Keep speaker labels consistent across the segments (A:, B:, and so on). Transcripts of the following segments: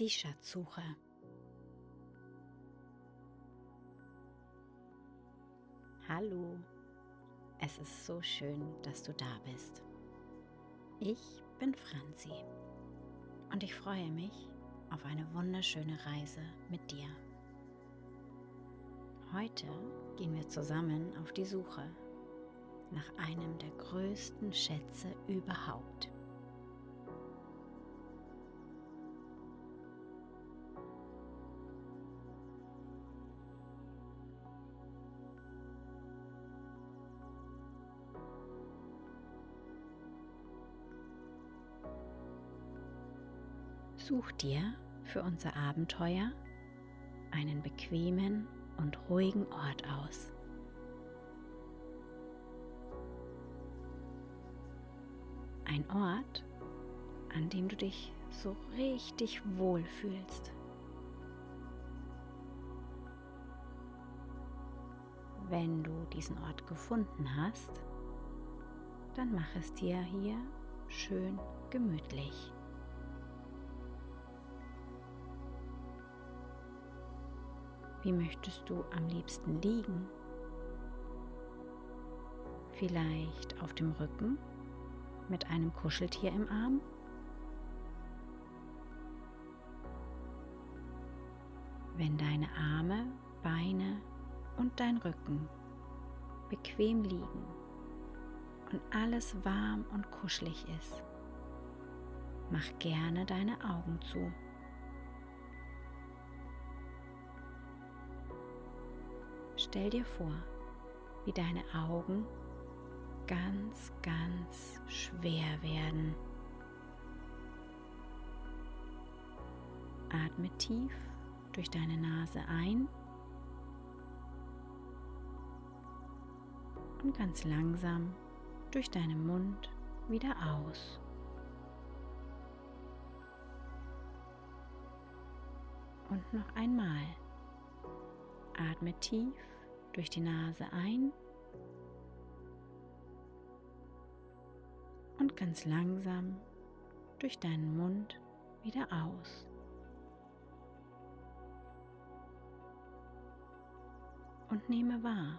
A: Die Schatzsuche. Hallo, es ist so schön, dass du da bist. Ich bin Franzi und ich freue mich auf eine wunderschöne Reise mit dir. Heute gehen wir zusammen auf die Suche nach einem der größten Schätze überhaupt. Such dir für unser Abenteuer einen bequemen und ruhigen Ort aus. Ein Ort, an dem du dich so richtig wohl fühlst. Wenn du diesen Ort gefunden hast, dann mach es dir hier schön gemütlich. Wie möchtest du am liebsten liegen? Vielleicht auf dem Rücken mit einem Kuscheltier im Arm? Wenn deine Arme, Beine und dein Rücken bequem liegen und alles warm und kuschelig ist, mach gerne deine Augen zu. Stell dir vor, wie deine Augen ganz, ganz schwer werden. Atme tief durch deine Nase ein und ganz langsam durch deinen Mund wieder aus. Und noch einmal. Atme tief durch die Nase ein und ganz langsam durch deinen Mund wieder aus. Und nehme wahr,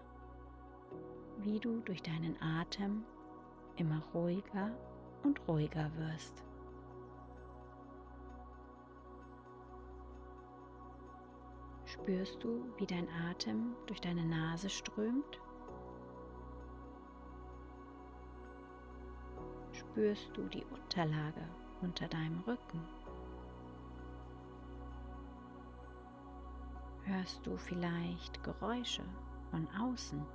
A: wie du durch deinen Atem immer ruhiger und ruhiger wirst. Spürst du, wie dein Atem durch deine Nase strömt? Spürst du die Unterlage unter deinem Rücken? Hörst du vielleicht Geräusche von außen?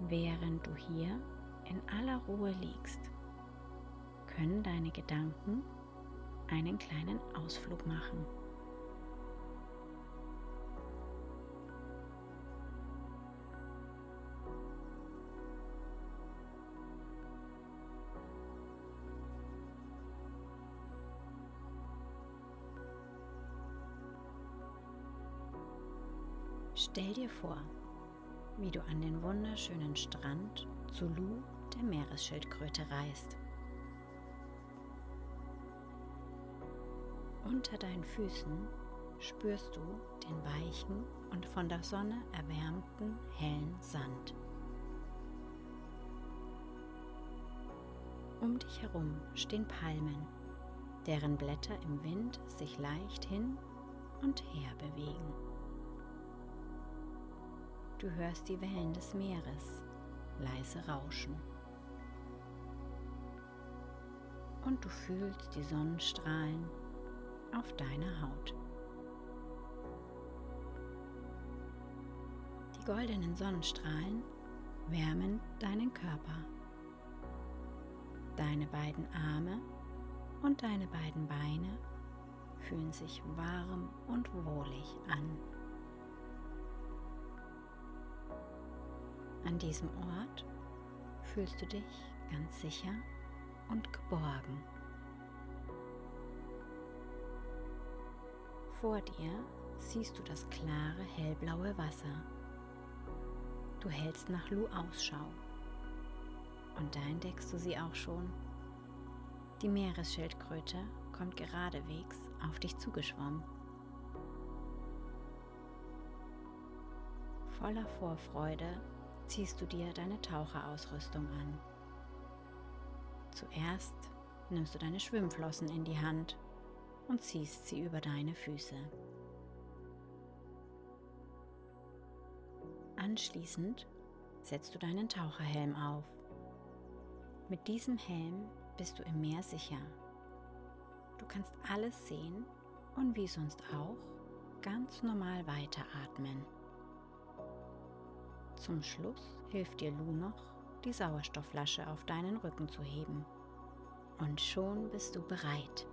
A: Während du hier in aller Ruhe liegst, können deine Gedanken einen kleinen Ausflug machen. Stell dir vor, wie du an den wunderschönen Strand zu Lu der Meeresschildkröte reist. Unter deinen Füßen spürst du den weichen und von der Sonne erwärmten hellen Sand. Um dich herum stehen Palmen, deren Blätter im Wind sich leicht hin und her bewegen. Du hörst die Wellen des Meeres leise rauschen. Und du fühlst die Sonnenstrahlen auf deine Haut. Die goldenen Sonnenstrahlen wärmen deinen Körper. Deine beiden Arme und deine beiden Beine fühlen sich warm und wohlig an. An diesem Ort fühlst du dich ganz sicher und geborgen. Vor dir siehst du das klare hellblaue Wasser. Du hältst nach Lu Ausschau und da entdeckst du sie auch schon. Die Meeresschildkröte kommt geradewegs auf dich zugeschwommen. Voller Vorfreude ziehst du dir deine Taucherausrüstung an. Zuerst nimmst du deine Schwimmflossen in die Hand und ziehst sie über deine Füße. Anschließend setzt du deinen Taucherhelm auf. Mit diesem Helm bist du im Meer sicher. Du kannst alles sehen und wie sonst auch ganz normal weiteratmen. Zum Schluss hilft dir Lu noch, die Sauerstoffflasche auf deinen Rücken zu heben. Und schon bist du bereit.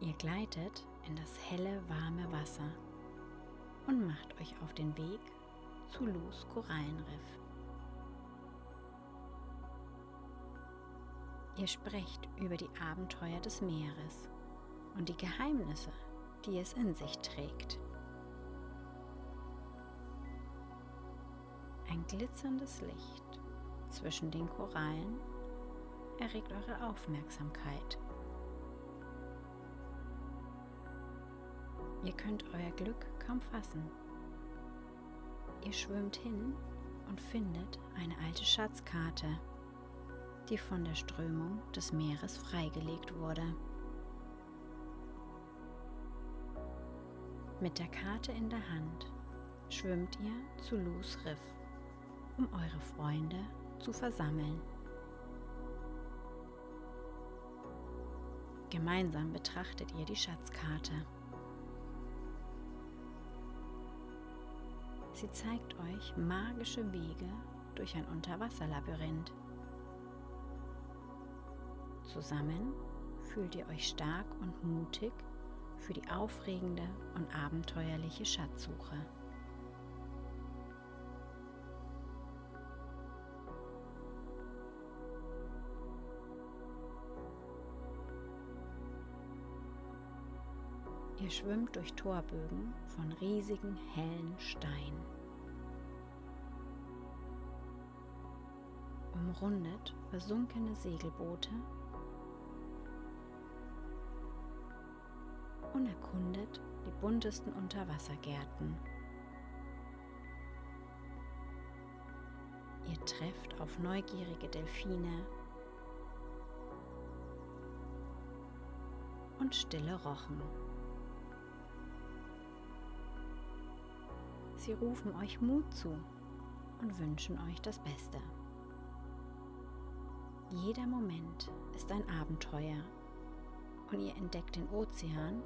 A: Ihr gleitet in das helle, warme Wasser und macht euch auf den Weg zu Lus Korallenriff. Ihr sprecht über die Abenteuer des Meeres und die Geheimnisse, die es in sich trägt. Ein glitzerndes Licht zwischen den Korallen erregt eure Aufmerksamkeit. Ihr könnt euer Glück kaum fassen. Ihr schwimmt hin und findet eine alte Schatzkarte, die von der Strömung des Meeres freigelegt wurde. Mit der Karte in der Hand schwimmt ihr zu Lus Riff, um eure Freunde zu versammeln. Gemeinsam betrachtet ihr die Schatzkarte. Sie zeigt euch magische Wege durch ein Unterwasserlabyrinth. Zusammen fühlt ihr euch stark und mutig für die aufregende und abenteuerliche Schatzsuche. Ihr schwimmt durch Torbögen von riesigen hellen Steinen. Umrundet versunkene Segelboote und erkundet die buntesten Unterwassergärten. Ihr trefft auf neugierige Delfine und stille Rochen. Sie rufen euch Mut zu und wünschen euch das Beste. Jeder Moment ist ein Abenteuer und ihr entdeckt den Ozean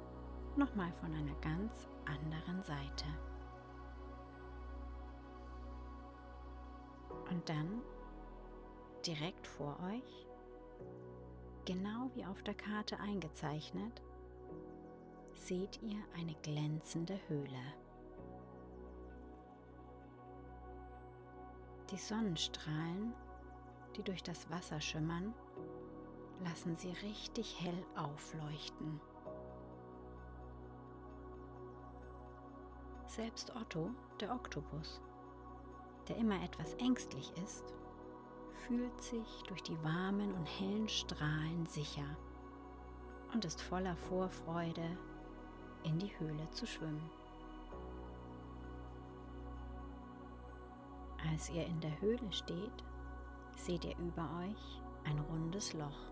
A: nochmal von einer ganz anderen Seite. Und dann, direkt vor euch, genau wie auf der Karte eingezeichnet, seht ihr eine glänzende Höhle. Die Sonnenstrahlen, die durch das Wasser schimmern, lassen sie richtig hell aufleuchten. Selbst Otto, der Oktopus, der immer etwas ängstlich ist, fühlt sich durch die warmen und hellen Strahlen sicher und ist voller Vorfreude, in die Höhle zu schwimmen. Als ihr in der Höhle steht, seht ihr über euch ein rundes Loch.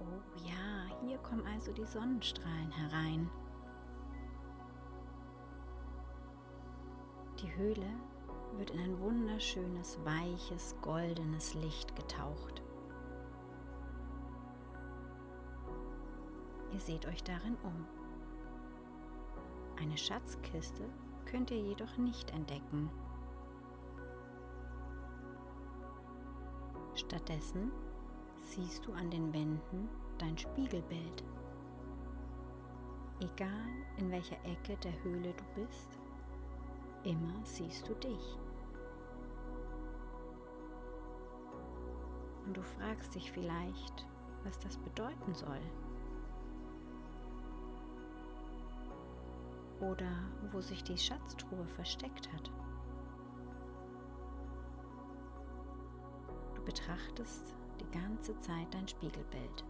A: Oh ja, hier kommen also die Sonnenstrahlen herein. Die Höhle wird in ein wunderschönes, weiches, goldenes Licht getaucht. Ihr seht euch darin um. Eine Schatzkiste könnt ihr jedoch nicht entdecken. Stattdessen siehst du an den Wänden dein Spiegelbild. Egal in welcher Ecke der Höhle du bist, immer siehst du dich. Und du fragst dich vielleicht, was das bedeuten soll. Oder wo sich die Schatztruhe versteckt hat. Betrachtest die ganze Zeit dein Spiegelbild.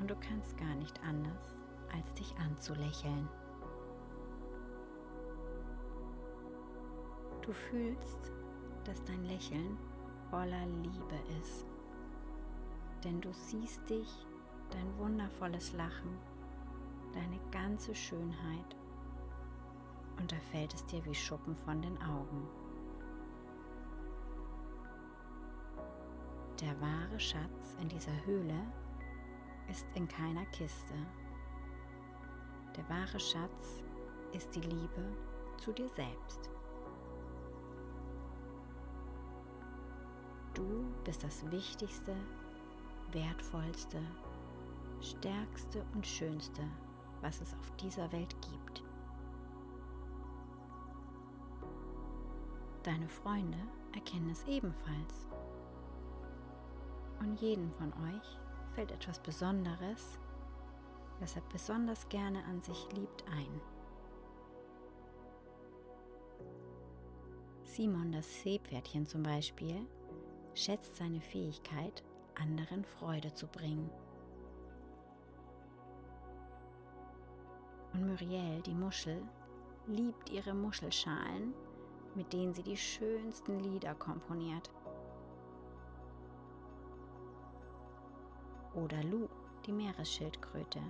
A: Und du kannst gar nicht anders, als dich anzulächeln. Du fühlst, dass dein Lächeln voller Liebe ist. Denn du siehst dich, dein wundervolles Lachen, deine ganze Schönheit und da fällt es dir wie Schuppen von den Augen. Der wahre Schatz in dieser Höhle ist in keiner Kiste. Der wahre Schatz ist die Liebe zu dir selbst. Du bist das Wichtigste, Wertvollste, Stärkste und Schönste, was es auf dieser Welt gibt. Deine Freunde erkennen es ebenfalls. Und jedem von euch fällt etwas Besonderes, das er besonders gerne an sich liebt, ein. Simon das Seepferdchen zum Beispiel schätzt seine Fähigkeit, anderen Freude zu bringen. Und Muriel, die Muschel, liebt ihre Muschelschalen, mit denen sie die schönsten Lieder komponiert. Oder Lu, die Meeresschildkröte.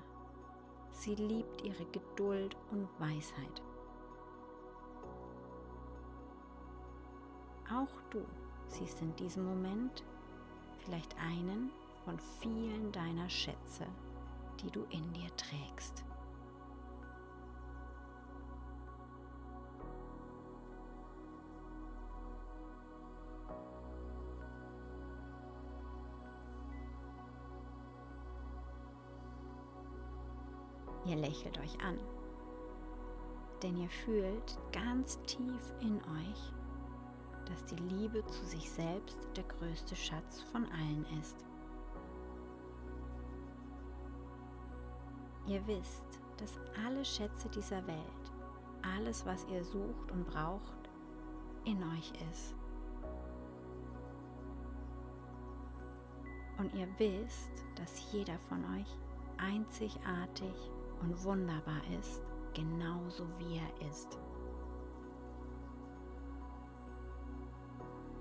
A: Sie liebt ihre Geduld und Weisheit. Auch du siehst in diesem Moment vielleicht einen von vielen deiner Schätze, die du in dir trägst. Ihr lächelt euch an, denn ihr fühlt ganz tief in euch, dass die Liebe zu sich selbst der größte Schatz von allen ist. Ihr wisst, dass alle Schätze dieser Welt, alles, was ihr sucht und braucht, in euch ist. Und ihr wisst, dass jeder von euch einzigartig und wunderbar ist, genauso wie er ist.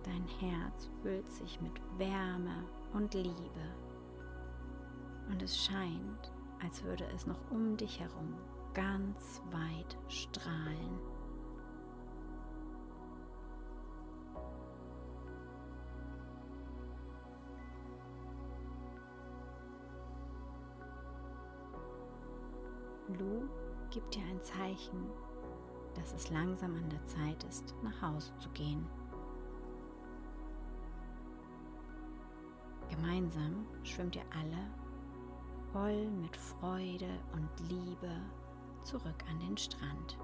A: Dein Herz füllt sich mit Wärme und Liebe. Und es scheint, als würde es noch um dich herum ganz weit strahlen. Lu gibt dir ein Zeichen, dass es langsam an der Zeit ist, nach Hause zu gehen. Gemeinsam schwimmt ihr alle voll mit Freude und Liebe zurück an den Strand.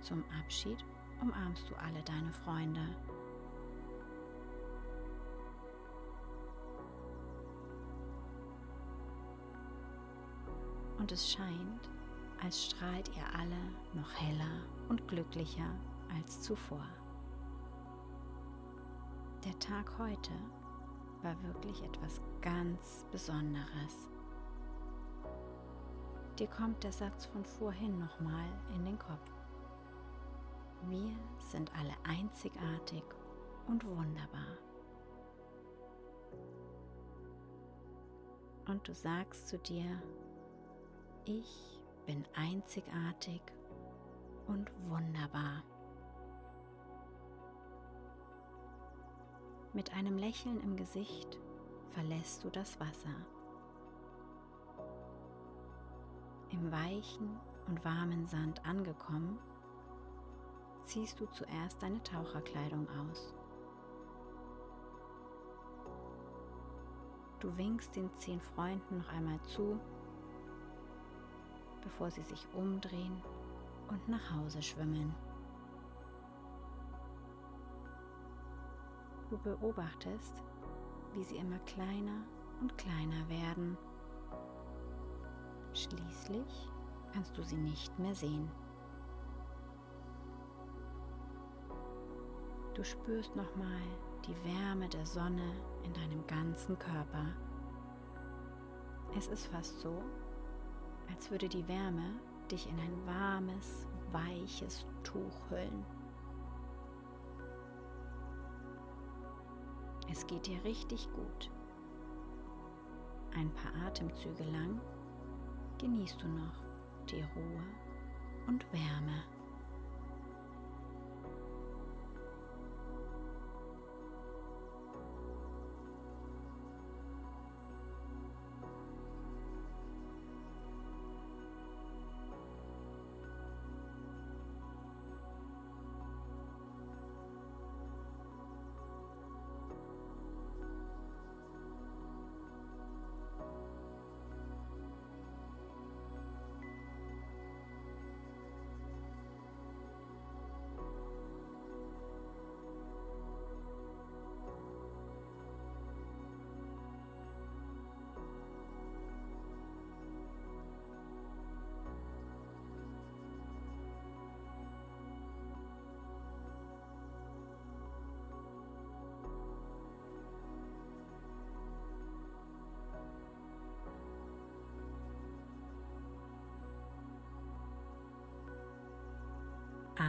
A: Zum Abschied umarmst du alle deine Freunde. Und es scheint, als strahlt ihr alle noch heller und glücklicher als zuvor. Der Tag heute war wirklich etwas ganz Besonderes. Dir kommt der Satz von vorhin nochmal in den Kopf. Wir sind alle einzigartig und wunderbar. Und du sagst zu dir, ich bin einzigartig und wunderbar. Mit einem Lächeln im Gesicht verlässt du das Wasser. Im weichen und warmen Sand angekommen, ziehst du zuerst deine Taucherkleidung aus. Du winkst den zehn Freunden noch einmal zu bevor sie sich umdrehen und nach Hause schwimmen. Du beobachtest, wie sie immer kleiner und kleiner werden. Schließlich kannst du sie nicht mehr sehen. Du spürst nochmal die Wärme der Sonne in deinem ganzen Körper. Es ist fast so, als würde die Wärme dich in ein warmes, weiches Tuch hüllen. Es geht dir richtig gut. Ein paar Atemzüge lang genießt du noch die Ruhe und Wärme.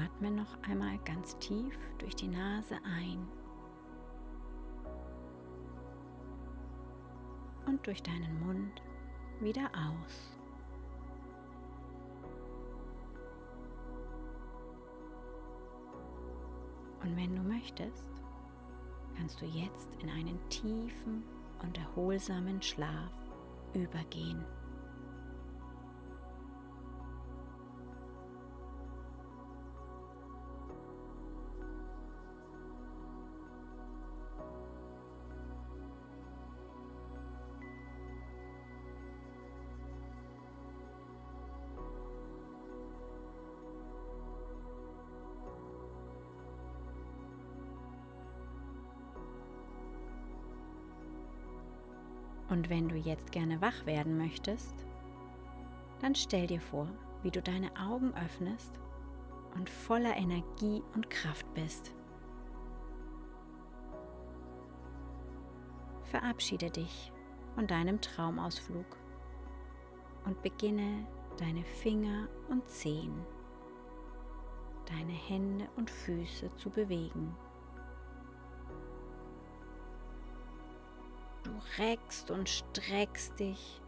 A: Atme noch einmal ganz tief durch die Nase ein und durch deinen Mund wieder aus. Und wenn du möchtest, kannst du jetzt in einen tiefen und erholsamen Schlaf übergehen. Und wenn du jetzt gerne wach werden möchtest, dann stell dir vor, wie du deine Augen öffnest und voller Energie und Kraft bist. Verabschiede dich von deinem Traumausflug und beginne deine Finger und Zehen, deine Hände und Füße zu bewegen. Reckst und streckst dich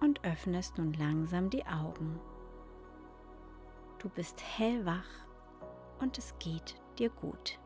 A: und öffnest nun langsam die Augen. Du bist hellwach und es geht dir gut.